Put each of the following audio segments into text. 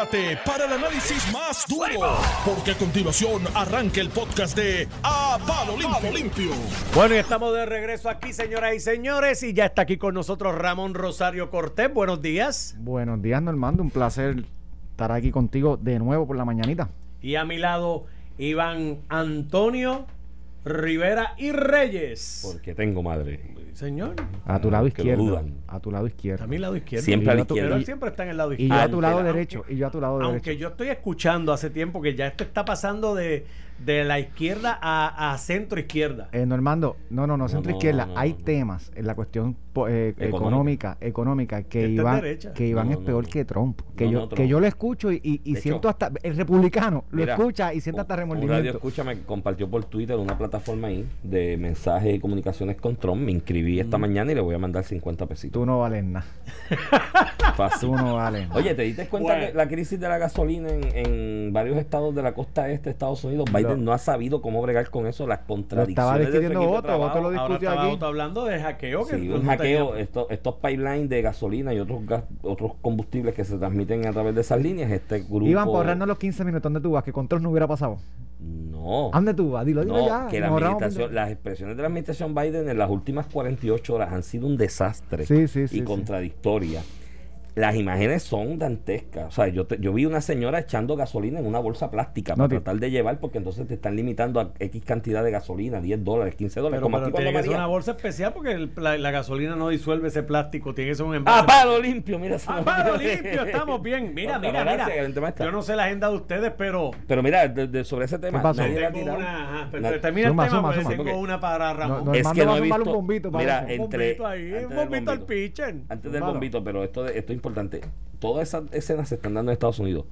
prepárate para el análisis más duro, porque a continuación arranca el podcast de A Palo Limpio. Limpio. Bueno, y estamos de regreso aquí, señoras y señores, y ya está aquí con nosotros Ramón Rosario Cortés. Buenos días. Buenos días, Normando. Un placer estar aquí contigo de nuevo por la mañanita. Y a mi lado, Iván Antonio Rivera y Reyes. Porque tengo madre. Señor. A tu lado que lo izquierdo. dudan. A tu lado izquierdo. A mi lado izquierdo. Siempre a la Y yo- Pero izquierda. él siempre está en el lado Y izquierdo. yo a tu lado Aunque- derecho. Y yo a tu lado Aunque derecho. yo estoy escuchando hace tiempo que ya esto está pasando de, de la izquierda a, a centro izquierda. Eh, Normando, no, no, no, centro izquierda. no, no, Hay no. temas en la cuestión eh, Económica. económica, económica, que Esta es Iván, derecha. que Iván No, es peor no. que Trump. Que No, yo, no, que yo lo escucho y, y- siento hecho, hasta el republicano lo Mira, escucha y siente hasta Un radio remordimiento. escucha me compartió por Twitter una plataforma ahí de mensajes y comunicaciones con Trump. Me inscribí esta mañana y le voy a mandar 50 pesitos. Tú no vales nada. Fácil. Tú no vales nada. Oye, ¿te diste cuenta Bueno. que la crisis de la gasolina en, en varios estados de la costa este de Estados Unidos, Biden no ha sabido cómo bregar con eso, las Lo contradicciones estaba discutiendo otro, otro lo discutió aquí. otro hablando de hackeo. que Sí, un hackeo, estos, estos pipelines de gasolina y otros gas- otros combustibles que se transmiten a través de esas líneas, este grupo... Iban para ahorrarnos los 15 minutos. ¿Dónde tú vas? Que control no hubiera pasado. No. ¿A dónde tú vas? Dilo, dilo No, ya. que la administración, las expresiones de la administración Biden en las últimas 48 horas han sido un desastre Sí, sí, sí, y sí. contradictorias. Las imágenes son dantescas. O sea, yo, te- yo vi una señora echando gasolina en una bolsa plástica No, para tío. tratar de llevar, porque entonces te están limitando a X cantidad de gasolina, 10 dólares, 15 dólares. Pero, como pero tiene que ser una bolsa especial porque el- la, la gasolina no disuelve ese plástico. Tiene que ser un envase. ¡A palo limpio! Mira, ¡A palo limpio! Estamos bien. Mira, No, mira, gracias, mira. Yo no sé la agenda de ustedes, pero Pero mira, de- de- sobre ese tema, ¿Qué pasó? nadie tengo una. Ajá, pero Na- termina Suma, el tema, suma, porque suma. tengo una para Ramón. No, Es que no he visto. un bombito, mira, parece. un entre. bombito ahí, un bombito al pitcher. Antes del bombito, pero esto es importante. Todas esas escenas se están dando en Estados Unidos.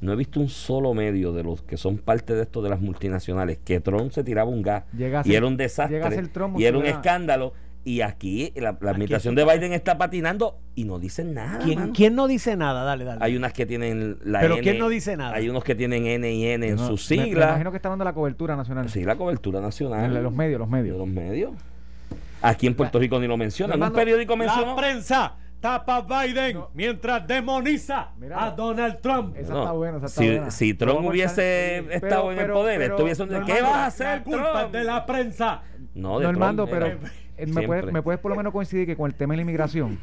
No he visto un solo medio de los que son parte de esto de las multinacionales que Trump se tiraba un gas y ser- era un desastre Trump, y era un escándalo. Y aquí la, la administración de Biden está patinando y no dicen nada. ¿Quién, quién no dice nada? Dale, dale. Hay unas que tienen la Pero N, ¿quién no dice nada? Hay unos que tienen N y N en No, sus me- Me, siglas. imagino que está dando la cobertura nacional. Sí, la cobertura nacional. En los medios, los de medios. los medios. Aquí en Puerto Rico ni lo mencionan. Un periódico mencionó. La prensa tapa a Biden mientras demoniza Mira. a Donald Trump. Esa No, está buena, esa está si, buena. si Trump vamos hubiese echar- estado Pero- en el poder, pero, estuviese ¿Qué vas a La hacer, culpa Trump? es de la prensa. No, de Normando, Trump, pero eh, me, puedes, siempre. me puedes por lo menos coincidir que con el tema de la inmigración,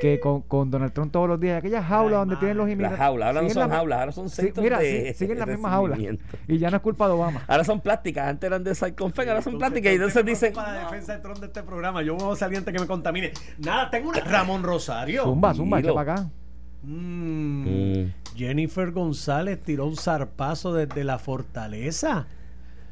que con, con Donald Trump todos los días, aquellas jaulas Ay, donde madre. tienen los Las inmigrantes. jaulas, ahora no siguen son la- jaulas, ahora son Sí, centros mira, de, sí, siguen las mismas jaulas. Y ya no es culpa de Obama. Ahora son plásticas, antes eran de Cyclonfen, ahora son plásticas. Y entonces dicen, Para la defensa de Trump de este programa, yo voy a salir antes que me contamine. Nada, tengo una. Ramón Rosario. Zumba, zumba, echa para acá. Mm, Mm. Jennifer González tiró un zarpazo desde la fortaleza.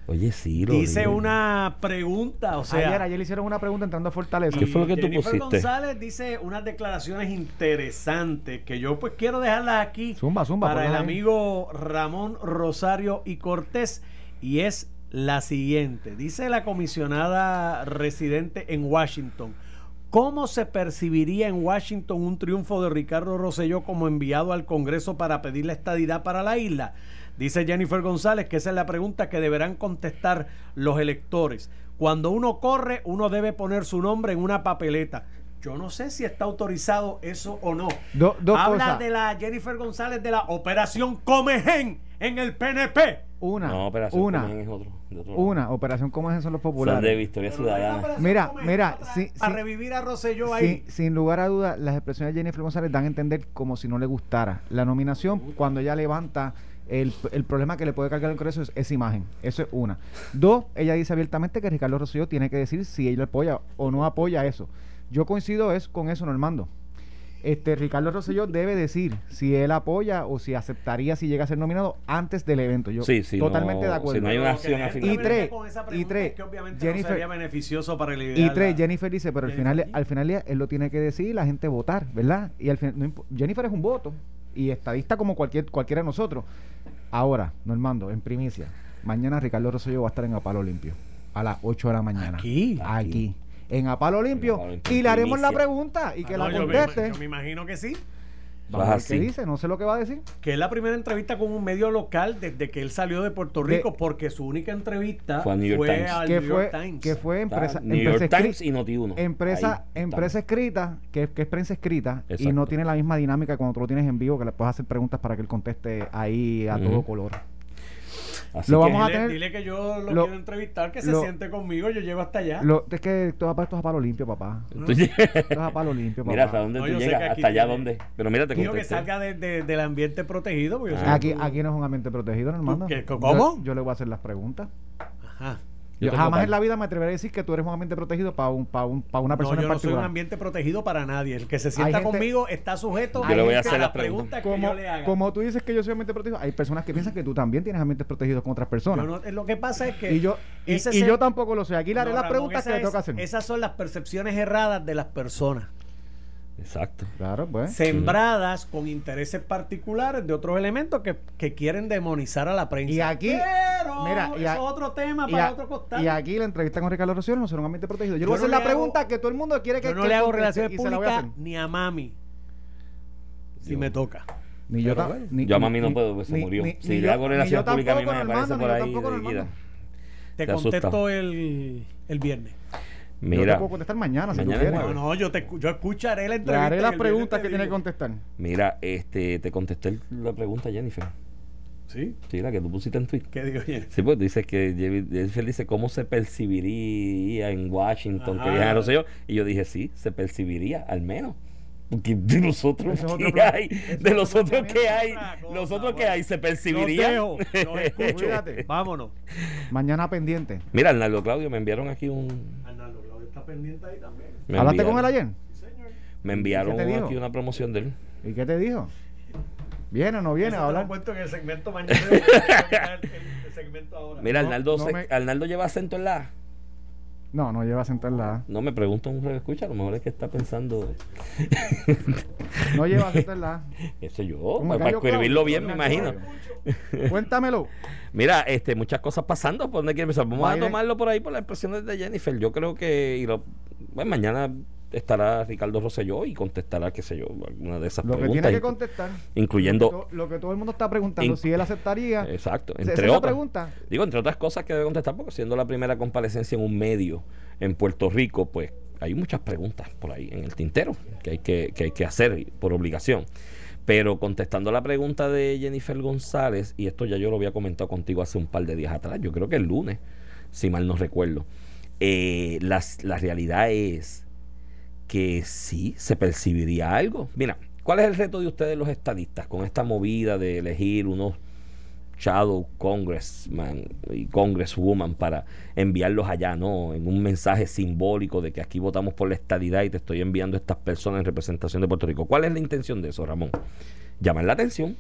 Oye, sí, lo Dice dije. una pregunta, o sea. ayer, ayer le hicieron una pregunta entrando a Fortaleza. ¿Qué fue lo que tú Jennifer pusiste? González dice unas declaraciones interesantes que yo pues quiero dejarlas aquí Zumba, zumba, para el ahí. amigo Ramón Rosario y Cortés y es la siguiente. Dice la comisionada residente en Washington. ¿Cómo se percibiría en Washington un triunfo de Ricardo Rosselló como enviado al Congreso para pedir la estadidad para la isla? Dice Jennifer González que esa es la pregunta que deberán contestar los electores. Cuando uno corre, uno debe poner su nombre en una papeleta. Yo no sé si está autorizado eso o no. Do- dos Habla cosas. de la Jennifer González de la Operación Comején en el PNP. Una, No, Operación una, Comején es otro. de otro- una. Operación esa son los Son de populares. Victoria Ciudadana. Mira, mira, sí, para sí. revivir a Rosselló ahí. Sí, sin lugar a dudas, las expresiones de Jennifer González dan a entender como si no le gustara la nominación cuando ella levanta el, el problema que le puede cargar el Congreso es esa imagen. Eso es una. Dos, ella dice abiertamente que Ricardo Rosselló tiene que decir si ella apoya o no apoya eso. Yo coincido es, con eso, Normando. Este, Ricardo Rosselló debe decir si él apoya o si aceptaría si llega a ser nominado antes del evento. Yo Sí, sí, totalmente no- de acuerdo. si no hay una acción. Y tres, con esa y tres, es que obviamente Jennifer- no sería beneficioso para el Y tres, Jennifer dice, pero al final, al final él lo tiene que decir y la gente votar, ¿verdad? Y al final, no Jennifer es un voto y estadista como cualquier cualquiera de nosotros. Ahora, Normando, en primicia, mañana Ricardo Rosselló va a estar en Apalo Limpio a las 8 de la mañana. Aquí. Aquí. En Apalo Limpio. Apalo Limpio, Y le haremos la pregunta y que Ah, la no, yo me- conteste. Yo me imagino que sí. Vamos a ver qué dice, no sé lo que va a decir. Que es la primera entrevista con un medio local desde que él salió de Puerto De- Rico, porque su única entrevista Fue a New York Times. al Que New fue, York Times. que fue empresa, New empresa York Times y Noti1. empresa, Ahí empresa escrita, que, que es prensa escrita, y no tiene la misma dinámica cuando tú lo tienes en vivo, que le puedes hacer preguntas para que él conteste ahí a todo color. Así Lo que- vamos a dile, tener- dile que yo lo, lo- quiero entrevistar, que se lo- siente conmigo, yo llego hasta allá. Lo, es que todo esto es a palo limpio, papá. Esto es a palo limpio, papá. Mira hasta dónde No, tú llegas, hasta allá dónde. Pero mira, te Digo que salga de- de- del ambiente protegido. Porque Ah. Aquí, aquí no es un ambiente protegido, ¿no, hermano. ¿Cómo? Yo, le voy a hacer las preguntas. Ajá. Yo jamás par- en la vida me atreveré a decir que tú eres un ambiente protegido para un, para un, para una No, persona yo en no soy un particular. ambiente protegido para nadie. El que se sienta gente- conmigo está sujeto Yo le voy a hacer las las preguntas. que como, yo le haga. como tú dices que yo soy ambiente protegido, hay personas que piensan que tú también tienes ambientes protegidos con otras personas. No- lo que pasa es que y yo, y, y yo tampoco lo sé. Aquí le haré No, las preguntas que le toca hacer. Esas son las percepciones erradas de las personas. Exacto. Claro, pues. Sembradas con intereses particulares de otros elementos que, que quieren demonizar a la prensa. Y aquí- Pero mira, y a- es otro tema para a- otro costal. y aquí la entrevista con Ricardo Rosselló no será un ambiente protegido. Yo, le Yo voy a hacer no la hago- pregunta que todo el mundo quiere que Yo no que le hago relaciones públicas ni a mami. Si Yo- me toca. Ni yo, ta- ni- yo a mami ni- no puedo, porque se ni- murió. ni- Si ni le yo- hago ni relaciones públicas, a mí tampoco, me aparece ni por ahí. Te contesto el, el viernes. Yo te Mira, puedo contestar mañana, si Mañana tú es quieres. No, no, yo, te, yo escucharé la Le haré las preguntas que tiene que contestar. mira, este, te contesté la pregunta, Jennifer. ¿Sí? Sí, la que tú pusiste en Twitter. ¿Qué digo yo? Sí, pues dices que Jennifer Jennifer dice cómo se percibiría en Washington, que Ajá. viaja a Rosselló. Y yo dije, sí, se percibiría, al menos. Porque de los otros Ese es otro que plan- hay, de los otro otros que hay, cosa, los otros que hay, se Los percibiría. dejo, los escucho. Cuídate. Vámonos. Mañana pendiente. Mira, Arnaldo Claudio, me enviaron aquí un. Arnaldo pendiente ahí también. me ¿Hablaste enviaron- con él ayer? Me enviaron ¿Qué te dijo? aquí una promoción de él. ¿Y qué te dijo? ¿Viene o no viene a hablar? cuento en el segmento mañana. el, el segmento ahora. Mira, No, Arnaldo, no se- me- Arnaldo lleva acento en la A. No, no lleva a sentar la A. No me pregunto un escucha, a lo mejor es que está pensando. No lleva a sentar la A. Eso yo, ¿Cómo para, escribirlo bien, me imagino. Cuéntamelo. Mira, este, muchas cosas pasando. ¿Por dónde quieres empezar? Vamos Biden- a tomarlo por ahí por las expresiones de Jennifer. Yo creo que y lo- bueno, mañana estará Ricardo Rosselló y contestará, qué sé yo, alguna de esas Lo que preguntas. tiene que contestar. Incluyendo. Lo, lo que todo el mundo está preguntando, In- si él aceptaría. Exacto, entre otras. pregunta. Digo, entre otras cosas que debe contestar, porque siendo la primera comparecencia en un medio en Puerto Rico, pues hay muchas preguntas por ahí en el tintero que hay que, que hay que hacer por obligación. Pero contestando la pregunta de Jennifer González, y esto ya yo lo había comentado contigo hace un par de días atrás, yo creo que el lunes, si mal no recuerdo, eh, las- la realidad es que sí se percibiría algo. Mira, ¿cuál es el reto de ustedes los estadistas con esta movida de elegir unos shadow congressman y congresswoman para enviarlos allá, ¿no? En un mensaje simbólico de que aquí votamos por la estadidad y te estoy enviando a estas personas en representación de Puerto Rico. ¿Cuál es la intención de eso, Ramón? Llamar la atención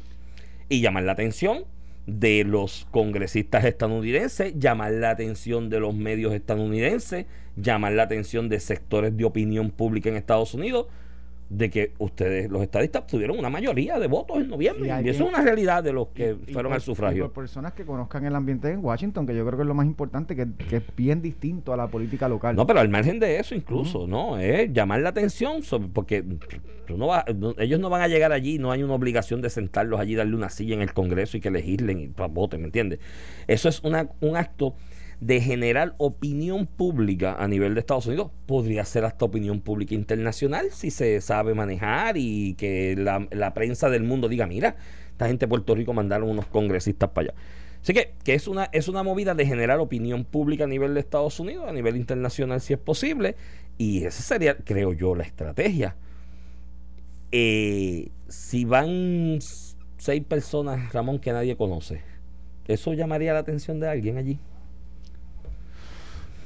y llamar la atención de los congresistas estadounidenses, llamar la atención de los medios estadounidenses, llamar la atención de sectores de opinión pública en Estados Unidos, de que ustedes, los estadistas, tuvieron una mayoría de votos en noviembre. Y eso es una realidad de los que Y fueron por- al sufragio. y por personas que conozcan el ambiente en Washington, que yo creo que es lo más importante, que, que es bien distinto a la política local. No, pero al margen de eso incluso, ¿no? Es llamar la atención sobre, porque no no- ellos no van a llegar allí, no hay una obligación de sentarlos allí, darle una silla en el Congreso y que legislen y pa- voten, ¿me entiendes? Eso es una, un acto de generar opinión pública a nivel de Estados Unidos. Podría ser hasta opinión pública internacional si se sabe manejar y que la, la prensa del mundo diga, mira, esta gente de Puerto Rico mandaron unos congresistas para allá. Así que, que es, una, es una movida de generar opinión pública a nivel de Estados Unidos, a nivel internacional si es posible, y esa sería, creo yo, la estrategia. Eh, si van seis personas, Ramón, que nadie conoce, ¿eso llamaría la atención de alguien allí?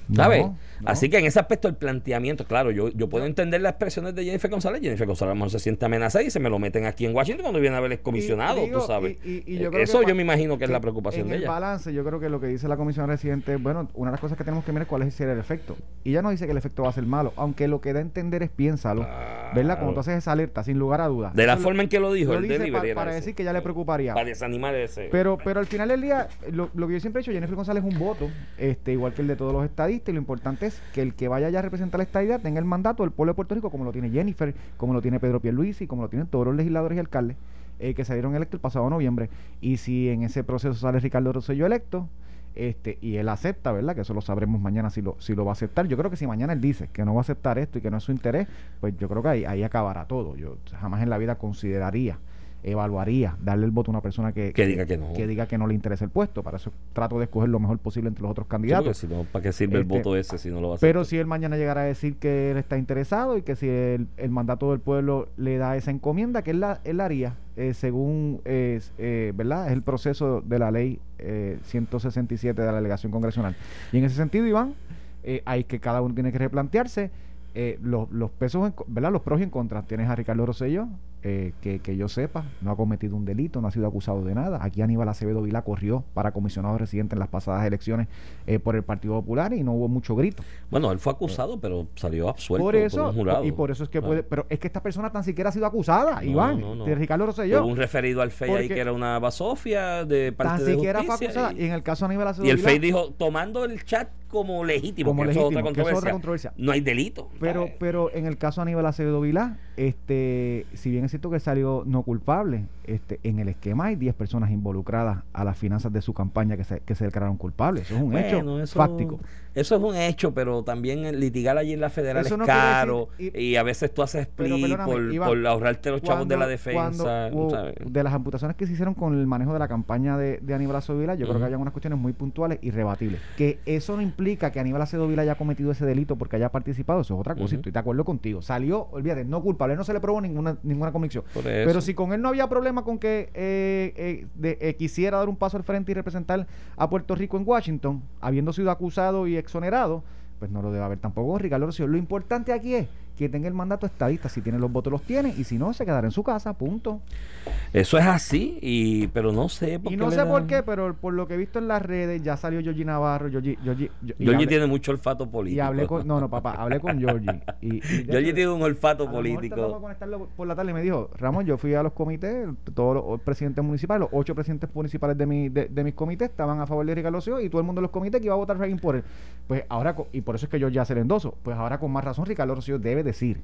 No, ¿Sabes? no. Así que en ese aspecto el planteamiento, claro, yo, yo puedo entender las expresiones de Jennifer González. Jennifer González a lo mejor se siente amenazada y se me lo meten aquí en Washington cuando viene a ver el comisionado, Y- digo, tú sabes. y- y- yo creo Eso yo me imagino que es la preocupación en de el ella. balance, yo creo que lo que dice la comisión residente, bueno, una de las cosas que tenemos que mirar es cuál es el efecto. Y ya no dice que el efecto va a ser malo, aunque lo que da a entender es piénsalo, ¿verdad? Como tú haces esa alerta, sin lugar a dudas. De la Eso forma en que lo dijo, lo el dice pa- para ese. decir que ya le preocuparía. Para desanimar ese. Pero, pero al final del día, lo, lo que yo siempre he dicho, Jennifer González es un voto, este, igual que el de todos los estadistas. Y lo importante es que el que vaya ya a representar la estadidad tenga el mandato del pueblo de Puerto Rico como lo tiene Jennifer, como lo tiene Pedro Pierluisi, como lo tienen todos los legisladores y alcaldes eh, que salieron electos el pasado noviembre. Y si en ese proceso sale Ricardo Rosselló electo, este, y él acepta, ¿verdad? Que eso lo sabremos mañana si lo, si lo va a aceptar. Yo creo que si mañana él dice que no va a aceptar esto y que no es su interés, pues yo creo que ahí, ahí acabará todo. Yo jamás en la vida consideraría evaluaría darle el voto a una persona que, Que diga que no. que diga que no le interesa el puesto. Para eso trato de escoger lo mejor posible entre los otros Sí, candidatos. si no, ¿para qué sirve el Este, voto ese si no lo va a hacer? Pero si él mañana llegara a decir que él está interesado y que si el, el mandato del pueblo le da esa encomienda, que él la, él la haría eh, según eh, eh, ¿verdad? es el proceso de la ley eh, 167 de la delegación congresional. Y en ese sentido, Iván, eh, hay que cada uno tiene que replantearse eh, los, los pesos, en ¿verdad? Los pros y en contra. Tienes a Ricardo Rosselló, eh, que, que yo sepa, no ha cometido un delito, no ha sido acusado de nada. Aquí Aníbal Acevedo Vila corrió para comisionado residente en las pasadas elecciones eh, por el Partido Popular y no hubo mucho grito. Bueno, él fue acusado, pero salió absuelto por eso, un jurado. y por eso es que Ah. puede, pero es que esta persona tan siquiera ha sido acusada, No, Iván, no, no. de Ricardo Rosselló. Hubo un referido al FEI ahí que era una basofia de Tan parte de siquiera fue acusada. y- Y, en el caso de Aníbal Acevedo Y el FEI dijo, tomando el chat como legítimo, Como que eso es legítimo, otra eso es controversia, otra controversia. no hay delito. Pero, ¿sabes? pero en el caso de Aníbal Acevedo Vilá, este, si bien es que salió no culpable, este, en el esquema hay 10 personas involucradas a las finanzas de su campaña que se, que se declararon culpables. Eso es un hecho eso, fáctico. Eso es un hecho, pero también litigar allí en la federal Eso es no caro decir- y- y, a veces tú haces split por, Iván, por ahorrarte los chavos de la defensa. cuando hubo- ¿sabes? de las amputaciones que se hicieron con el manejo de la campaña de, de Aníbal Acevedo Vilá, yo creo que había unas cuestiones muy puntuales y rebatibles. Que eso no implica que Aníbal Acevedo Vilá haya cometido ese delito porque haya participado, eso es otra cosa, y estoy de acuerdo contigo. Salió, olvídate, no culpable, no se le probó ninguna, ninguna convicción. Pero si con él no había problema con que eh, eh, de- eh, quisiera dar un paso al frente y representar a Puerto Rico en Washington, habiendo sido acusado y exonerado, pues no lo debe haber tampoco Ricardo. Lo importante aquí es que tenga el mandato estadista. Si tiene los votos, los tiene. Y si no, se quedará en su casa. Punto. Eso es así, y, pero no sé por Y qué. no le sé por qué, pero por lo que he visto en las redes, ya salió Georgie Navarro. Georgie, Georgie, y Georgie hablé- tiene mucho olfato político. Y hablé con. No, no, papá, hablé con Georgie. Y, y de Georgie hecho, tiene un olfato a lo mejor político. de conectarlo por la tarde y me dijo, Ramón, yo fui a los comités, todos los presidentes municipales, los ocho presidentes municipales de, mi, de, de mis comités estaban a favor de Ricardo Rosselló y todo el mundo de los comités que iba a votar Reagan por él. Pues ahora, y por eso es que yo ya se le endoso, pues ahora con más razón Ricardo Rosselló debe decir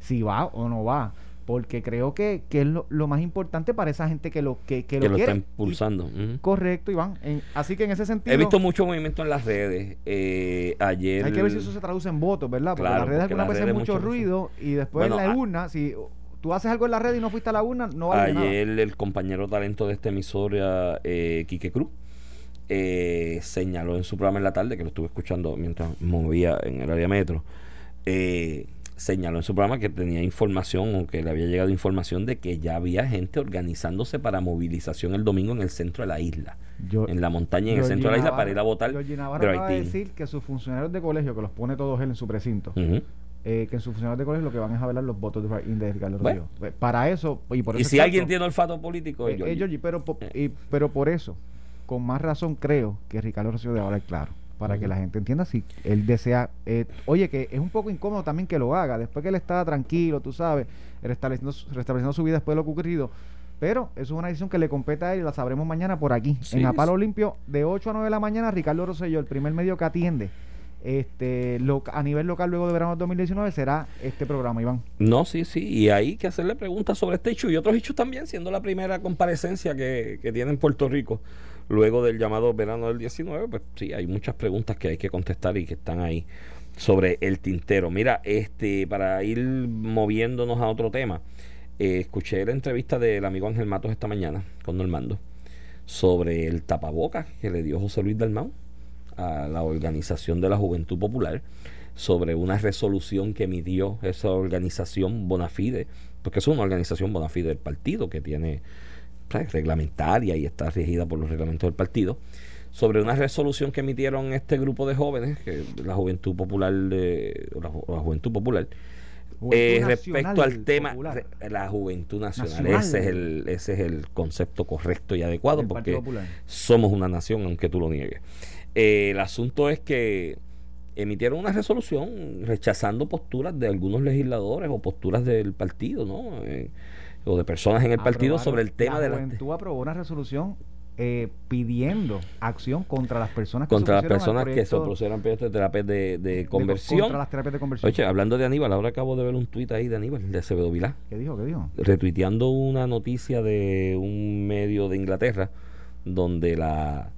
si va o no va. Porque creo que, que es lo, lo más importante para esa gente que lo, que, que que lo lo quiere. está impulsando. Correcto, Iván. En- así que en ese sentido... He visto mucho movimiento en las redes. Eh, ayer. Hay que ver si eso se traduce en votos, ¿verdad? Porque Claro, las redes algunas veces mucho mucho- ruido y después Bueno, en la urna, si tú haces algo en la red y no fuiste a la urna, no vale nada. Ayer el compañero talento de esta emisora, eh, Quique Cruz, eh, señaló en su programa en la tarde, que lo estuve escuchando mientras movía en el área metro, eh, señaló en su programa que tenía información o que le había llegado información de que ya había gente organizándose para movilización el domingo en el centro de la isla, Yo- en la montaña en el centro de la isla para ir a votar Georgie Navarro acaba de decir que sus funcionarios de colegio, que los pone todos él en su precinto, eh, que en sus funcionarios de colegio lo que van es a velar los votos de, de Ricardo Bueno. Pues, Para eso, y por Y eso si es alguien tiene olfato político, es eh, eh, Georgie. Pero, po- y- pero por eso, con más razón creo que Ricardo Rosselló debe hablar claro. Para que la gente entienda si él desea. eh, oye, que es un poco incómodo también que lo haga. Después que él está tranquilo, tú sabes, restableciendo, su- restableciendo su vida después de lo ocurrido. Pero eso es una decisión que le compete a él y la sabremos mañana por aquí. Sí, en Apalo. Limpio, de 8 a 9 de la mañana, Ricardo Rosselló, el primer medio que atiende este lo- a nivel local luego de verano del 2019, será este programa, Iván. No, sí, sí. Y hay que hacerle preguntas sobre este hecho y otros hechos también, siendo la primera comparecencia que, que tiene en Puerto Rico luego del llamado verano del 19. Pues sí, hay muchas preguntas que hay que contestar y que están ahí sobre el tintero. Mira, este para ir moviéndonos a otro tema, eh, escuché la entrevista del amigo Ángel Matos esta mañana con Normando sobre el tapabocas que le dio José Luis Dalmau a la Organización de la Juventud Popular sobre una resolución que emitió esa organización Bonafide, porque es una organización Bonafide del partido que tiene. Reglamentaria y está regida por los reglamentos del partido, sobre una resolución que emitieron este grupo de jóvenes, que la Juventud Popular, la, Ju- la Juventud Popular, eh, respecto al tema, Popular. la Juventud Nacional, Nacional. ese es el ese es el concepto correcto y adecuado porque somos una nación, aunque tú lo niegues. Eh, el asunto es que emitieron una resolución rechazando posturas de algunos legisladores o posturas del partido, ¿no? O de personas en el partido sobre el tema la de la... juventud aprobó una resolución eh, pidiendo acción contra las personas que contra las personas que se opusieron al proyecto de terapias de, de de- conversión. contra las terapias de conversión. Oye, hablando de Aníbal, ahora acabo de ver un tuit ahí de Aníbal, de Acevedo Vilá, ¿Qué dijo? ¿Qué dijo? retuiteando una noticia de un medio de Inglaterra, donde la,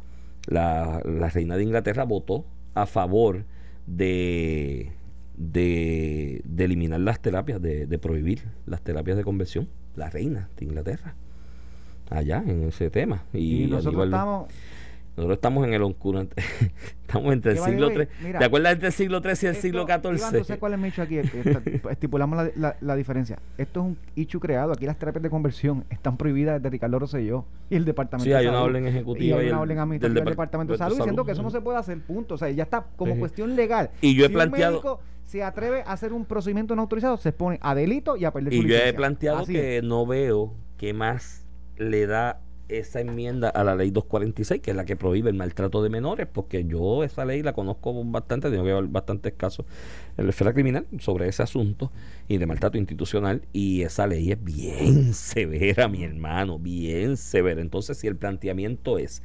la, la reina de Inglaterra votó a favor de, de, de eliminar las terapias, de, de prohibir las terapias de conversión. La reina de Inglaterra. Allá, en ese tema. Y, Y, nosotros estamos... nosotros estamos en el oscurante. estamos entre el siglo III. ¿Te acuerdas entre el siglo XIII y el siglo Esto, Iván, ¿tú sabes XIV? cuál es mi hecho aquí? Esta- Estipulamos la, la- la diferencia. Esto es un hecho creado. Aquí las terapias de conversión están prohibidas desde Ricardo Rosselló y el Departamento Sí, de hay una Salud. orden ejecutiva Y y hay una orden del administrativa del Depart- Departamento de de Salud diciendo Salud. que eso no se puede hacer, punto. O sea, ya está como Sí. cuestión legal. Y yo he si planteado- un médico se atreve a hacer un procedimiento no autorizado, se expone a delito y a perder su Y yo he licencia. planteado Así que es. no veo qué más le da esa enmienda a la ley 246, que es la que prohíbe el maltrato de menores, porque yo esa ley la conozco bastante, tengo que ver bastantes casos en la esfera criminal sobre ese asunto y de maltrato institucional, y esa ley es bien severa, mi hermano, bien severa. Entonces, si el planteamiento es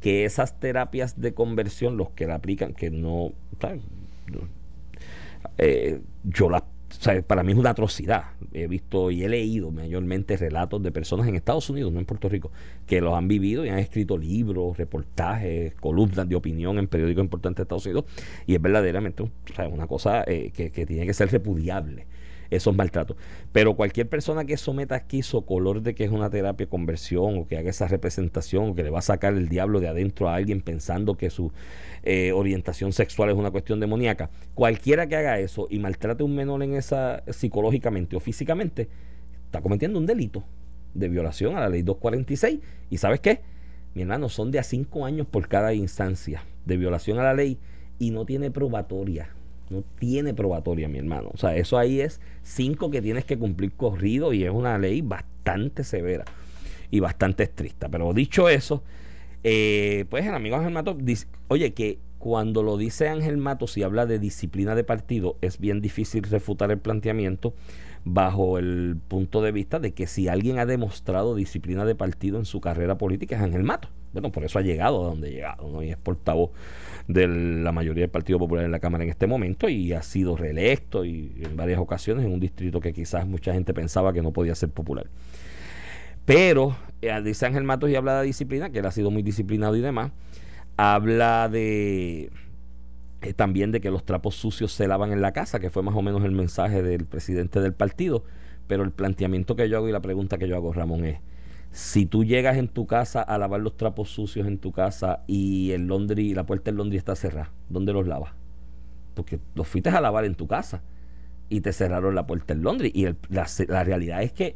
que esas terapias de conversión, los que la aplican, que no... eh, yo la para mí es una atrocidad. He visto y he leído mayormente relatos de personas en Estados Unidos, no en Puerto Rico, que los han vivido y han escrito libros, reportajes, columnas de opinión en periódicos importantes de Estados Unidos. Y es verdaderamente una cosa eh, que tiene que ser repudiable, esos maltratos. Pero cualquier persona que someta quiso color de que es una terapia de conversión o que haga esa representación o que le va a sacar el diablo de adentro a alguien pensando que su eh, orientación sexual es una cuestión demoníaca. Cualquiera que haga eso y maltrate a un menor en esa psicológicamente o físicamente, está cometiendo un delito de violación a la ley 246. ¿Y sabes qué? Mi hermano, son de a cinco años por cada instancia de violación a la ley y no tiene probatoria. No tiene probatoria, mi hermano. O sea, eso ahí es cinco que tienes que cumplir corrido y es una ley bastante severa y bastante estricta. Pero dicho eso, eh, pues el amigo Ángel Mato dice, oye, que cuando lo dice Ángel Mato, si habla de disciplina de partido, es bien difícil refutar el planteamiento bajo el punto de vista de que si alguien ha demostrado disciplina de partido en su carrera política es Ángel Mato. Bueno, por eso ha llegado a donde ha llegado, ¿no? Y es portavoz de la mayoría del Partido Popular en la Cámara en este momento y ha sido reelecto y en varias ocasiones en un distrito que quizás mucha gente pensaba que no podía ser popular. Pero, eh, dice Ángel Matos y habla de disciplina, que él ha sido muy disciplinado y demás. Habla de eh, también de que los trapos sucios se lavan en la casa, que fue más o menos el mensaje del presidente del partido. Pero el planteamiento que yo hago y la pregunta que yo hago, Ramón, es: si tú llegas en tu casa a lavar los trapos sucios en tu casa y el laundry, la puerta del laundry está cerrada, ¿dónde los lavas? Porque los fuiste a lavar en tu casa y te cerraron la puerta del laundry. Y el- la, la realidad es que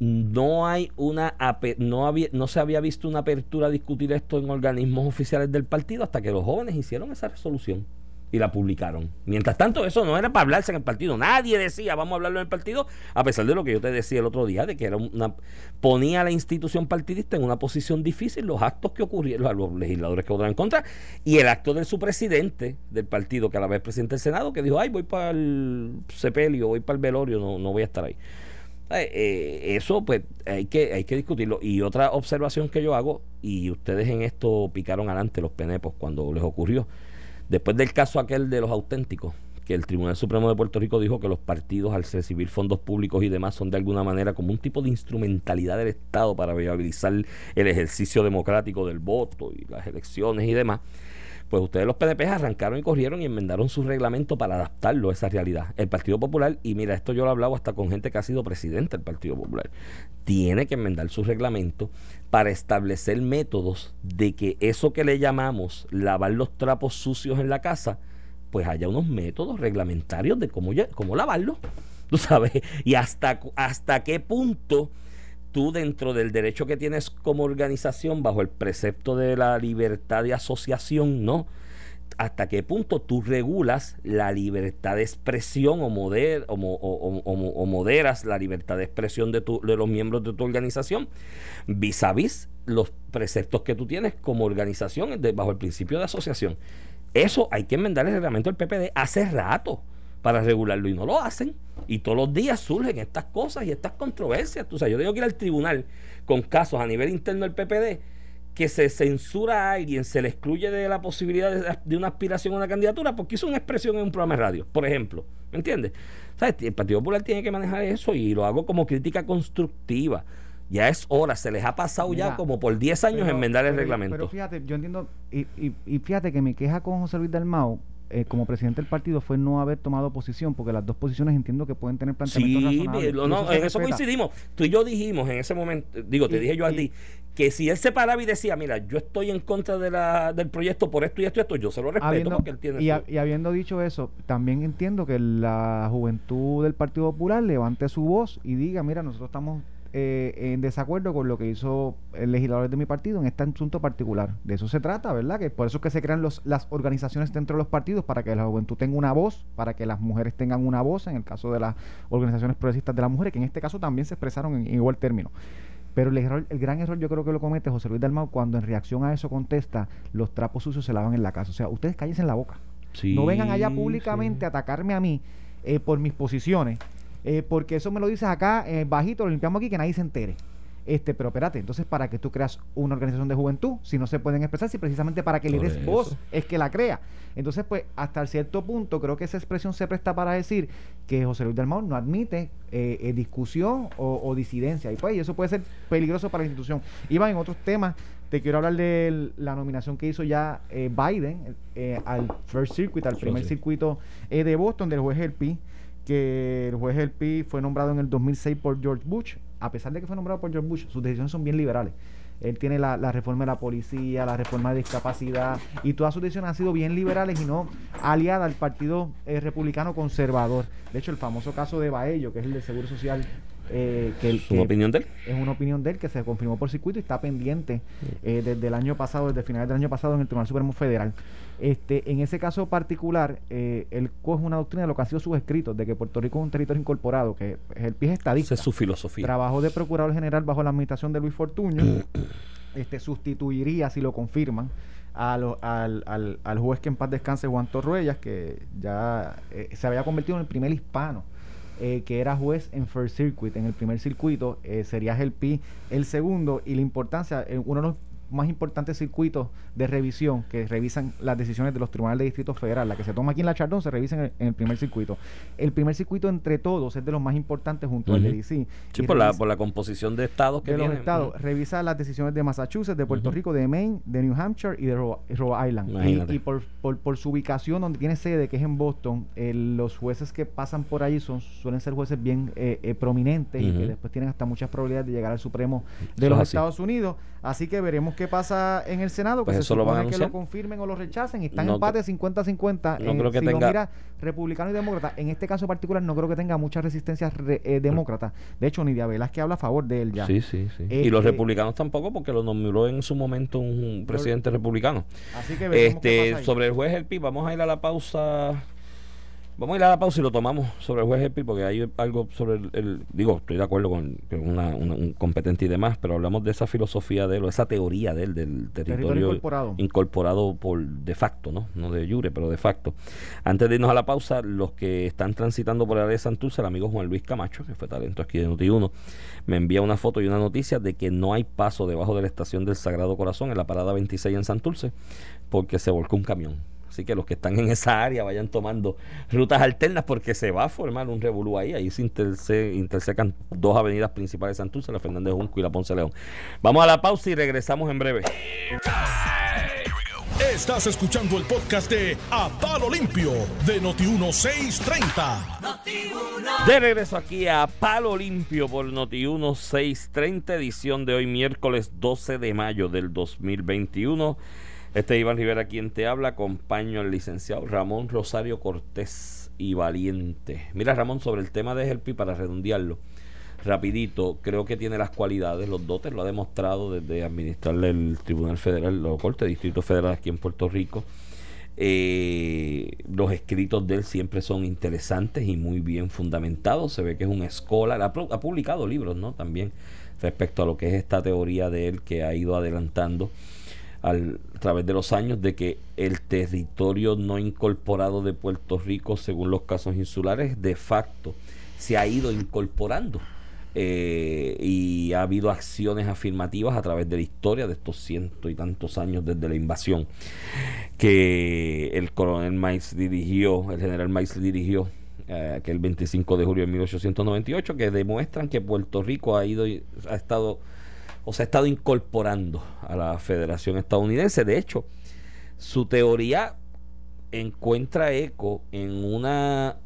no hay una no había no se había visto una apertura a discutir esto en organismos oficiales del partido hasta que los jóvenes hicieron esa resolución y la publicaron. Mientras tanto, eso no era para hablarse en el partido. Nadie decía, vamos a hablarlo en el partido, a pesar de lo que yo te decía el otro día, de que era una ponía a la institución partidista en una posición difícil, los actos que ocurrieron, a los legisladores que votaron en contra, y el acto de su presidente del partido, que a la vez presidente del Senado, que dijo, ay, voy para el sepelio, voy para el velorio, no, no voy a estar ahí. Eh, eh, eso pues hay que, hay que discutirlo. Y otra observación que yo hago, y ustedes en esto picaron adelante los penepos cuando les ocurrió, después del caso aquel de los auténticos, que el Tribunal Supremo de Puerto Rico dijo que los partidos al recibir fondos públicos y demás son de alguna manera como un tipo de instrumentalidad del Estado para viabilizar el ejercicio democrático del voto y las elecciones y demás pues ustedes los PDP arrancaron y corrieron y enmendaron su reglamento para adaptarlo a esa realidad. El Partido Popular, y mira, esto yo lo he hablado hasta con gente que ha sido presidente del Partido Popular, tiene que enmendar su reglamento para establecer métodos de que eso que le llamamos lavar los trapos sucios en la casa, pues haya unos métodos reglamentarios de cómo, cómo lavarlo. Tú sabes, y hasta, hasta qué punto tú dentro del derecho que tienes como organización bajo el precepto de la libertad de asociación, ¿no? Hasta qué punto tú regulas la libertad de expresión o, moder, o, mo- o- o- o- o moderas la libertad de expresión de los miembros de tu organización vis a vis los preceptos que tú tienes como organización de- bajo el principio de asociación. Eso hay que enmendar el reglamento del PPD hace rato para regularlo y no lo hacen. Y todos los días surgen estas cosas y estas controversias. Tú sabes, yo tengo que ir al tribunal con casos a nivel interno del PPD que se censura a alguien, se le excluye de la posibilidad de, de una aspiración a una candidatura porque hizo una expresión en un programa de radio, por ejemplo. ¿Me entiendes? ¿Sabes? El Partido Popular tiene que manejar eso y lo hago como crítica constructiva. Ya es hora, se les ha pasado ya como por 10 años Pero- enmendar el pero- reglamento. Pero fíjate, yo entiendo, y, y- y fíjate que mi queja con José Luis Dalmau, eh, como presidente del partido, fue no haber tomado posición, porque las dos posiciones entiendo que pueden tener planteamientos Sí, razonables, lo- y no, en eso coincidimos. Tú y yo dijimos en ese momento, digo, te Y- dije yo a ti, que si él se paraba y decía, mira, yo estoy en contra de la, del proyecto por esto y esto y esto, yo se lo respeto Habiendo- porque él tiene y habiendo dicho eso, también entiendo que la juventud del Partido Popular levante su voz y diga, mira, nosotros estamos eh, en desacuerdo con lo que hizo el legislador de mi partido en este asunto particular. De eso se trata, ¿verdad? Que por eso es que se crean los, las organizaciones dentro de los partidos, para que la juventud tenga una voz, para que las mujeres tengan una voz, en el caso de las organizaciones progresistas de las mujeres, que en este caso también se expresaron en igual término. Pero el, error- el gran error yo creo que lo comete José Luis Dalmau cuando en reacción a eso contesta, los trapos sucios se lavan en la casa. O sea, ustedes cállense en la boca. Sí, no vengan allá públicamente sí. a atacarme a mí eh, por mis posiciones, eh, porque eso me lo dices acá eh, bajito, lo limpiamos aquí, que nadie se entere. Este, pero espérate, entonces para que tú creas una organización de juventud, si no se pueden expresar, si precisamente para que le des eso. voz es que la crea. Entonces, pues, hasta cierto punto, creo que esa expresión se presta para decir que José Luis Dalmau no admite eh, eh, discusión o, o disidencia. Y pues, y eso puede ser peligroso para la institución. Iván, en otros temas, te quiero hablar de la nominación que hizo ya eh, Biden eh, al First Circuit, al primer sí. circuito de Boston del juez Helpi, que el juez Helpi fue nombrado en el 2006 por George Bush. A pesar de que fue nombrado por George Bush, sus decisiones son bien liberales. Él tiene la, reforma de la policía, la reforma de discapacidad y todas sus decisiones han sido bien liberales y no aliadas al Partido eh, Republicano Conservador. De hecho, el famoso caso de Baello, que es el del Seguro Social, eh, que, el- ¿Su que- opinión de él? es una opinión de él que se confirmó por circuito y está pendiente eh, desde el año pasado, desde finales del año pasado en el Tribunal Supremo Federal. Este, en ese caso particular, eh, él coge una doctrina de lo que han sido sus escritos, de que Puerto Rico es un territorio incorporado, que es el pie Esa estadista. es su filosofía. Trabajó de procurador general bajo la administración de Luis Fortuño. este sustituiría, si lo confirman, a lo- al, al- al juez que en paz descanse, Juan Torruellas, que ya eh, se había convertido en el primer hispano eh, que era juez en First Circuit, en el primer circuito, eh, sería el PI el segundo, y la importancia, eh, uno de los más importantes circuitos de revisión que revisan las decisiones de los tribunales de distrito federal, la que se toma aquí en la Chardón se revisa en el, en el primer circuito. El primer circuito entre todos es de los más importantes junto al de. DC. Sí, y por la, por la composición de estados que de los estados. Revisa las decisiones de Massachusetts, de Puerto. Rico, de Maine, de New Hampshire y de Ro- Rhode Island. Y- por, por, por su ubicación donde tiene sede, que es en Boston, eh, los jueces que pasan por ahí son, suelen ser jueces bien eh, eh, prominentes y que después tienen hasta muchas probabilidades de llegar al Supremo de Eso los es. Estados Unidos. Así que veremos qué pasa en el Senado, que Pues se eso lo van a supone que lo confirmen o lo rechacen y están No en empate 50-50. no Eh, creo que si lo tenga- mira republicano y demócrata, en este caso particular no creo que tenga mucha resistencia re- eh, demócrata. De hecho, Nidia Velázquez habla a favor de él ya. Sí, sí, sí. Eh, y los eh, republicanos tampoco, porque lo nombró en su momento un presidente republicano. Así que qué Este, pasa ahí. sobre el juez El Pi, vamos a ir a la pausa. Vamos a ir a la pausa y lo tomamos sobre el juez El Pi, porque hay algo sobre el, el- digo, estoy de acuerdo con que una, una- un competente y demás, pero hablamos de esa filosofía de él, o esa teoría de él, del territorio, Territorio incorporado. incorporado por de facto, ¿no? No de jure, pero de facto. Antes de irnos a la pausa, los que están transitando por el área de Santurce, el amigo Juan Luis Camacho, que fue talento aquí de Noti1, me envía una foto y una noticia de que no hay paso debajo de la estación del Sagrado Corazón en la parada 26 en Santurce, porque se volcó un camión. Así que los que están en esa área vayan tomando rutas alternas porque se va a formar un revolú ahí. Ahí se interse- intersecan dos avenidas principales de Santurce, la Fernández Junco y la Ponce León. Vamos a la pausa y regresamos en breve. Estás escuchando el podcast de A Palo Limpio de Noti1630. De regreso aquí a Palo Limpio por Noti1 630, edición de hoy miércoles 12 de mayo del 2021. Este es Iván Rivera quien te habla, acompaño al licenciado Ramón Rosario Cortés y Valiente. Mira Ramón, sobre el tema de Helpi, para redondearlo, rapidito, creo que tiene las cualidades, los dotes, lo ha demostrado desde administrarle el Tribunal Federal, la Corte Distrito Federal aquí en Puerto Rico. Eh, los escritos de él siempre son interesantes y muy bien fundamentados. Se ve que es un escolar. Ha, ha publicado libros, ¿no? También respecto a lo que es esta teoría de él que ha ido adelantando al, a través de los años de que el territorio no incorporado de Puerto Rico, según los casos insulares, de facto se ha ido incorporando. Eh, y ha habido acciones afirmativas a través de la historia de estos ciento y tantos años desde la invasión que el coronel Miles dirigió, el general Miles dirigió eh, aquel 25 de julio de 1898 que demuestran que Puerto Rico ha ido ha estado o se ha estado incorporando a la Federación Estadounidense. De hecho, su teoría encuentra eco en una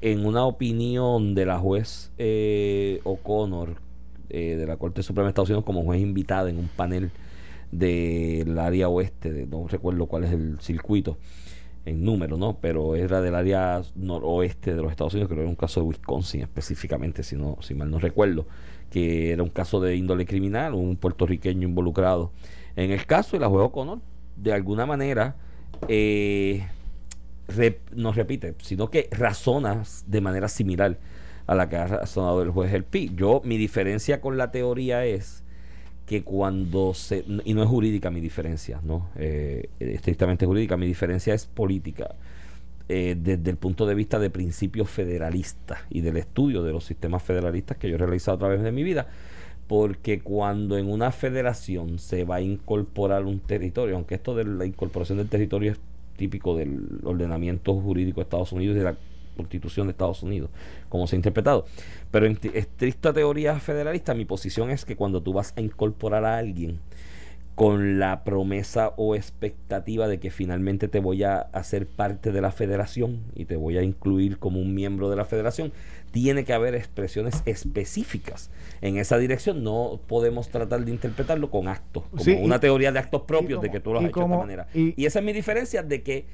en una opinión de la juez eh, O'Connor eh, de la Corte Suprema de Estados Unidos como juez invitada en un panel del área oeste, no recuerdo cuál es el circuito en número, ¿no? Pero era del área noroeste de los Estados Unidos, creo que era un caso de Wisconsin específicamente, si, no, si mal no recuerdo, que era un caso de índole criminal, un puertorriqueño involucrado en el caso y la juez O'Connor de alguna manera eh, no repite, sino que razona de manera similar a la que ha razonado el juez El Pi. Yo, mi diferencia con la teoría es que cuando se. Y no es jurídica mi diferencia, ¿no? Eh, estrictamente jurídica, mi diferencia es política. Eh, desde el punto de vista de principios federalistas y del estudio de los sistemas federalistas que yo he realizado a través de mi vida, porque cuando en una federación se va a incorporar un territorio, aunque esto de la incorporación del territorio es típico del ordenamiento jurídico de Estados Unidos y de la constitución de Estados Unidos, como se ha interpretado. Pero en estricta teoría federalista, mi posición es que cuando tú vas a incorporar a alguien con la promesa o expectativa de que finalmente te voy a hacer parte de la federación y te voy a incluir como un miembro de la federación, tiene que haber expresiones específicas en esa dirección. No podemos tratar de interpretarlo con actos, como una teoría de actos propios de que tú lo has hecho de esta manera. y esa es mi diferencia de que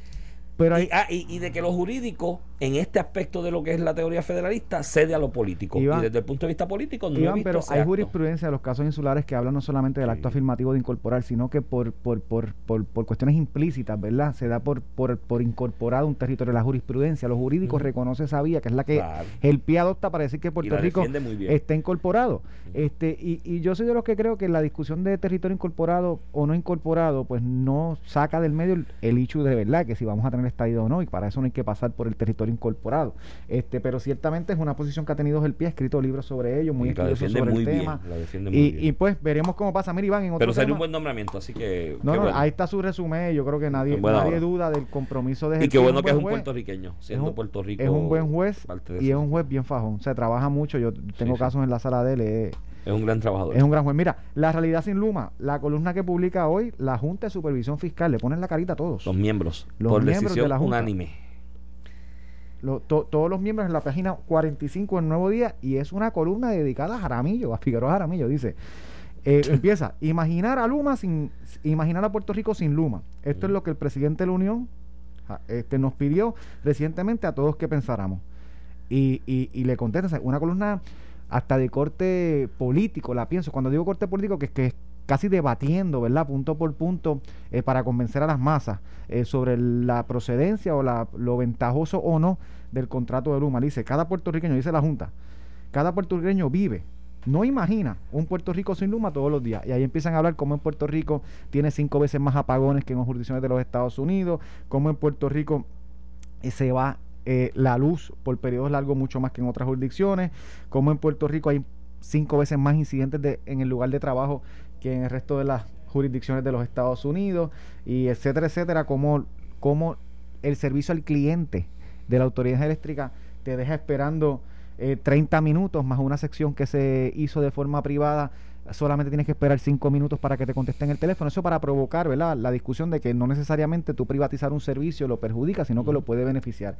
Ah, y, de que lo jurídico, en este aspecto de lo que es la teoría federalista, cede a lo político. y desde el punto de vista político, no pero hay jurisprudencia de los casos insulares que hablan no solamente del acto afirmativo de incorporar, sino que por, por, por, por, por cuestiones implícitas, ¿verdad? Se da por, por, por incorporado un territorio. La jurisprudencia, los jurídicos reconoce esa vía, que es la que el PIA adopta para decir que Puerto Rico está incorporado. este y, y yo soy de los que creo que la discusión de territorio incorporado o no incorporado, pues no saca del medio el, el hecho de verdad, que si vamos a tener estadio o no, y para eso no hay que pasar por el territorio incorporado. Este, pero ciertamente es una posición que ha tenido el pie, ha escrito libros sobre ello, muy estudioso sobre el tema. y, y, pues veremos cómo pasa. Mira, Iván, en otro Pero sería un buen nombramiento, así que. No, no ahí está su resumen. Yo creo que nadie, nadie duda del compromiso de Y qué bueno que es un puertorriqueño, siendo Puerto Rico. Es un buen juez y es un juez bien fajón. Se trabaja mucho. Yo tengo casos en la sala de él. Es un gran trabajador. Es un gran juez. Mira, la realidad sin Luma, la columna que publica hoy, la Junta de Supervisión Fiscal, le ponen la carita a todos. Los miembros. Los miembros de la Junta. unánime todos los miembros en la página 45 del Nuevo Día y es una columna dedicada a Jaramillo, a Figueroa Jaramillo. Dice, eh, empieza, imaginar a Luma sin, imaginar a Puerto Rico sin Luma. Esto es lo que el presidente de la Unión este, nos pidió recientemente a todos que pensáramos. Y, y, le contesta, una columna hasta de corte político, la pienso. Cuando digo corte político, que es que casi debatiendo, ¿verdad? Punto por punto, eh, para convencer a las masas eh, sobre la procedencia o la, lo ventajoso o no del contrato de Luma. Dice, cada puertorriqueño, dice la Junta, cada puertorriqueño vive, no imagina un Puerto Rico sin Luma todos los días. Y ahí empiezan a hablar cómo en Puerto Rico tiene cinco veces más apagones que en jurisdicciones de los Estados Unidos, cómo en Puerto Rico eh, se va la luz por periodos largos mucho más que en otras jurisdicciones, cómo en Puerto Rico hay cinco veces más incidentes de, en el lugar de trabajo que en el resto de las jurisdicciones de los Estados Unidos y etcétera, etcétera, como, como el servicio al cliente de la autoridad eléctrica te deja esperando 30 eh, minutos más una sección que se hizo de forma privada solamente tienes que esperar 5 minutos para que te contesten el teléfono. Eso para provocar ¿verdad? la discusión de que no necesariamente tú privatizar un servicio lo perjudica, sino que lo puede beneficiar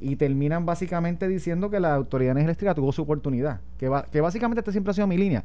y terminan básicamente diciendo que la autoridad eléctrica tuvo su oportunidad, que, que básicamente esta siempre ha sido mi línea.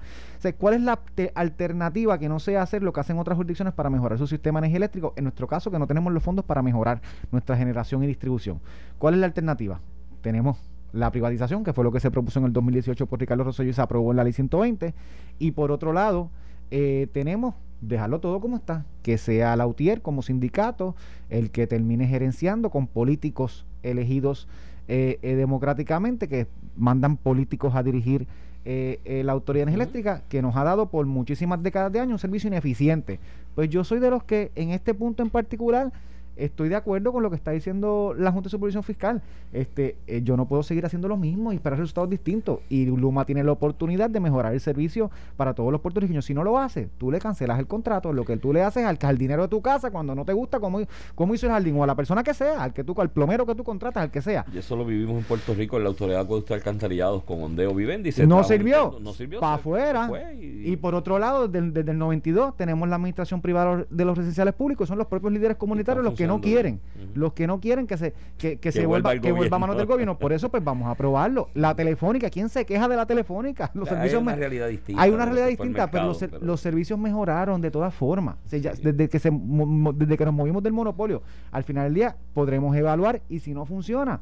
¿cuál es la alternativa que no sea hacer lo que hacen otras jurisdicciones para mejorar su sistema energético? En nuestro caso, que no tenemos los fondos para mejorar nuestra generación y distribución. ¿Cuál es la alternativa? Tenemos la privatización, que fue lo que se propuso en el 2018 por Ricardo Rosselló y se aprobó en la ley 120, y por otro lado, eh, tenemos dejarlo todo como está, que sea la UTIER como sindicato el que termine gerenciando con políticos elegidos eh, eh, democráticamente, que mandan políticos a dirigir eh, la autoridad eléctrica, que nos ha dado por muchísimas décadas de años un servicio ineficiente. Pues yo soy de los que en este punto en particular estoy de acuerdo con lo que está diciendo la Junta de Supervisión Fiscal. Este, eh, yo no puedo seguir haciendo lo mismo y esperar resultados distintos. Y Luma tiene la oportunidad de mejorar el servicio para todos los puertorriqueños. Si no lo hace, tú le cancelas el contrato. Lo que tú le haces al jardinero de tu casa cuando no te gusta cómo, cómo hizo el jardín o a la persona que sea, al que tú, al plomero que tú contratas, al que sea. Y eso lo vivimos en Puerto Rico en la autoridad de alcantarillados con Ondeo Vivendi. no sirvió. No sirvió. Para se- afuera. se fue Y por otro lado, desde, desde el 92 tenemos la administración privada de los residenciales públicos, son los propios líderes comunitarios los que no quieren, los que no quieren que se que, que se vuelva vuelva el que vuelva a manos del gobierno. por eso pues vamos a aprobarlo. La telefónica, ¿quién se queja de la telefónica? Los Hay servicios una realidad distinta Hay una realidad distinta, pero, los, los servicios mejoraron de todas formas. O sea, ya- desde que se desde que nos movimos del monopolio, al final del día podremos evaluar y si no funciona,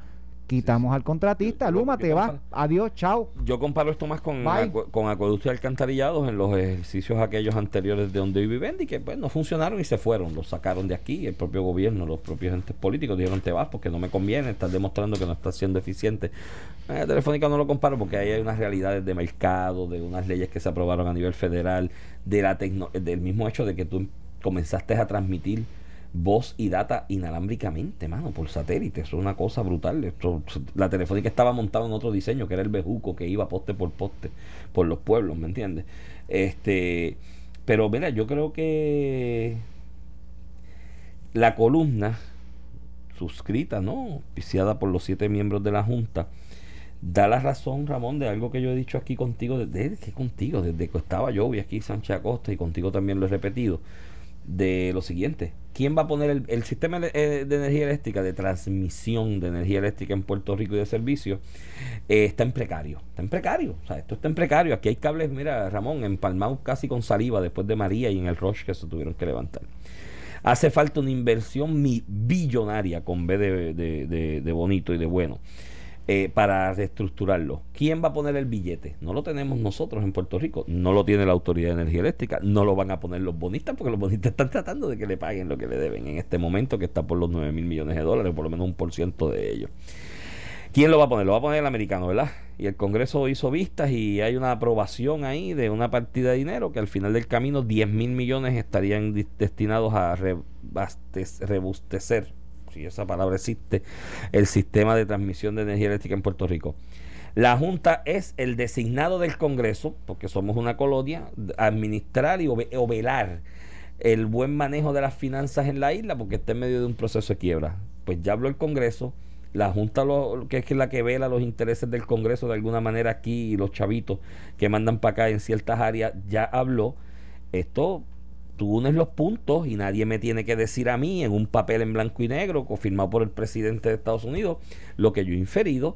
quitamos al contratista, Luma, te vas, adiós, chao. Yo comparo esto más con, acu- con acueductos y alcantarillados en los ejercicios aquellos anteriores de Ondeo y Vivendi que pues no funcionaron y se fueron, los sacaron de aquí, el propio gobierno, los propios entes políticos dijeron te vas porque no me conviene, estás demostrando que no estás siendo eficiente. Eh, Telefónica no lo comparo porque ahí hay unas realidades de mercado, de unas leyes que se aprobaron a nivel federal, de la tecno- del mismo hecho de que tú comenzaste a transmitir voz y data inalámbricamente, mano, por satélite. Eso es una cosa brutal. La telefónica estaba montada en otro diseño, que era el bejuco, que iba poste por poste por los pueblos, ¿me entiendes? Este, pero mira, yo creo que la columna suscrita, ¿no? Auspiciada por los siete miembros de la Junta, da la razón, Ramón, de algo que yo he dicho aquí contigo, desde que contigo, desde que estaba yo, vi aquí Sánchez Acosta y contigo también lo he repetido, de lo siguiente. ¿Quién va a poner el, el sistema eh, de energía eléctrica, de transmisión de energía eléctrica en Puerto Rico y de servicio? eh, está en precario. Está en precario. O sea, esto está en precario. Aquí hay cables, mira, Ramón, empalmados casi con saliva después de María y en el Roche que se tuvieron que levantar. Hace falta una inversión billonaria con B de- de bonito y de bueno eh, para reestructurarlo. ¿Quién va a poner el billete? No lo tenemos nosotros en Puerto Rico, no lo tiene la Autoridad de Energía Eléctrica, no lo van a poner los bonistas porque los bonistas están tratando de que le paguen lo que le deben en este momento que está por los 9 mil millones de dólares, por lo menos un por ciento de ellos. ¿Quién lo va a poner? Lo va a poner el americano, ¿verdad? Y el Congreso hizo vistas y hay una aprobación ahí de una partida de dinero que al final del camino 10 mil millones estarían destinados a rebastec- rebustecer, si esa palabra existe, el sistema de transmisión de energía eléctrica en Puerto Rico. La Junta es el designado del Congreso, porque somos una colonia, administrar y o velar el buen manejo de las finanzas en la isla, porque está en medio de un proceso de quiebra. Pues ya habló el Congreso, la Junta, lo, que es la que vela los intereses del Congreso de alguna manera aquí, y los chavitos que mandan para acá en ciertas áreas, ya habló. Esto, tú unes los puntos y nadie me tiene que decir a mí en un papel en blanco y negro, confirmado por el presidente de Estados Unidos, lo que yo he inferido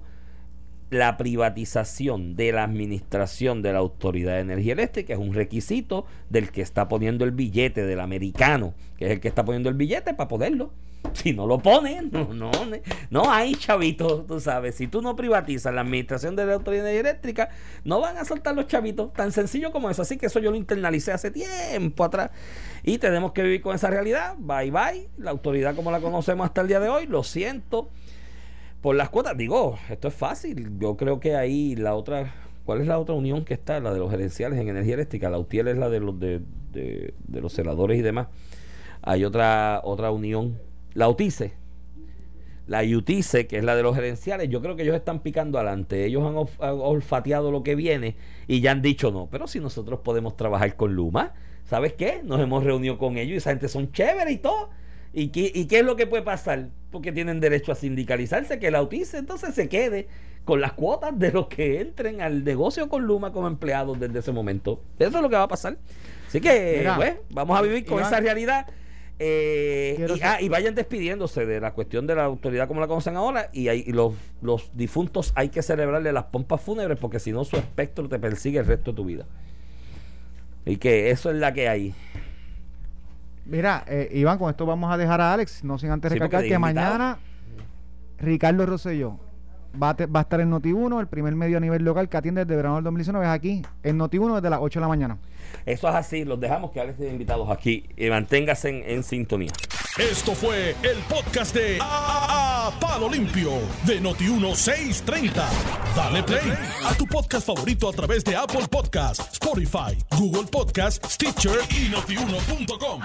la privatización de la administración de la Autoridad de Energía Eléctrica es un requisito del que está poniendo el billete, del americano, que es el que está poniendo el billete para ponerlo. Si no lo pone, no, no, no hay chavitos, tú sabes. Si tú no privatizas la administración de la Autoridad Eléctrica, no van a soltar los chavitos. Tan sencillo como eso. Así que eso yo lo internalicé hace tiempo atrás. Y tenemos que vivir con esa realidad. Bye bye. La autoridad como la conocemos hasta el día de hoy, lo siento por las cuotas, digo, esto es fácil. Yo creo que ahí la otra, ¿cuál es la otra unión que está? La de los gerenciales en energía eléctrica. La UTIEL es la de los de, los celadores y demás. Hay otra otra unión, la UTICE. La UTICE, que es la de los gerenciales, yo creo que ellos están picando adelante. Ellos han han olfateado lo que viene y ya han dicho no. Pero si nosotros podemos trabajar con Luma, ¿sabes qué? Nos hemos reunido con ellos y esa gente son chéveres y todo. ¿Y qué, ¿Y qué es lo que puede pasar? Porque tienen derecho a sindicalizarse, que la UTICE entonces se quede con las cuotas de los que entren al negocio con Luma como empleados desde ese momento. Eso es lo que va a pasar. Así que, Mira, pues, vamos a vivir con Iván, esa realidad. Eh, y, ser- ah, y vayan despidiéndose de la cuestión de la autoridad como la conocen ahora. Y, hay, y los, los difuntos hay que celebrarle las pompas fúnebres porque si no, su espectro te persigue el resto de tu vida. Y que eso es la que hay. Mira, eh, Iván, con esto vamos a dejar a Alex, no sin antes Sí, recalcar que mañana Ricardo Rosselló va a, te- va a estar en Noti1, el primer medio a nivel local que atiende desde verano del 2019, es aquí, en Noti1 desde las 8 de la mañana. Eso es así. Los dejamos que Alex de invitados aquí. Y manténgase en, en sintonía. Esto fue el podcast de A, A- Palo Limpio de Noti1630. Dale play a tu podcast favorito a través de Apple Podcasts, Spotify, Google Podcasts, Stitcher y notiuno.com.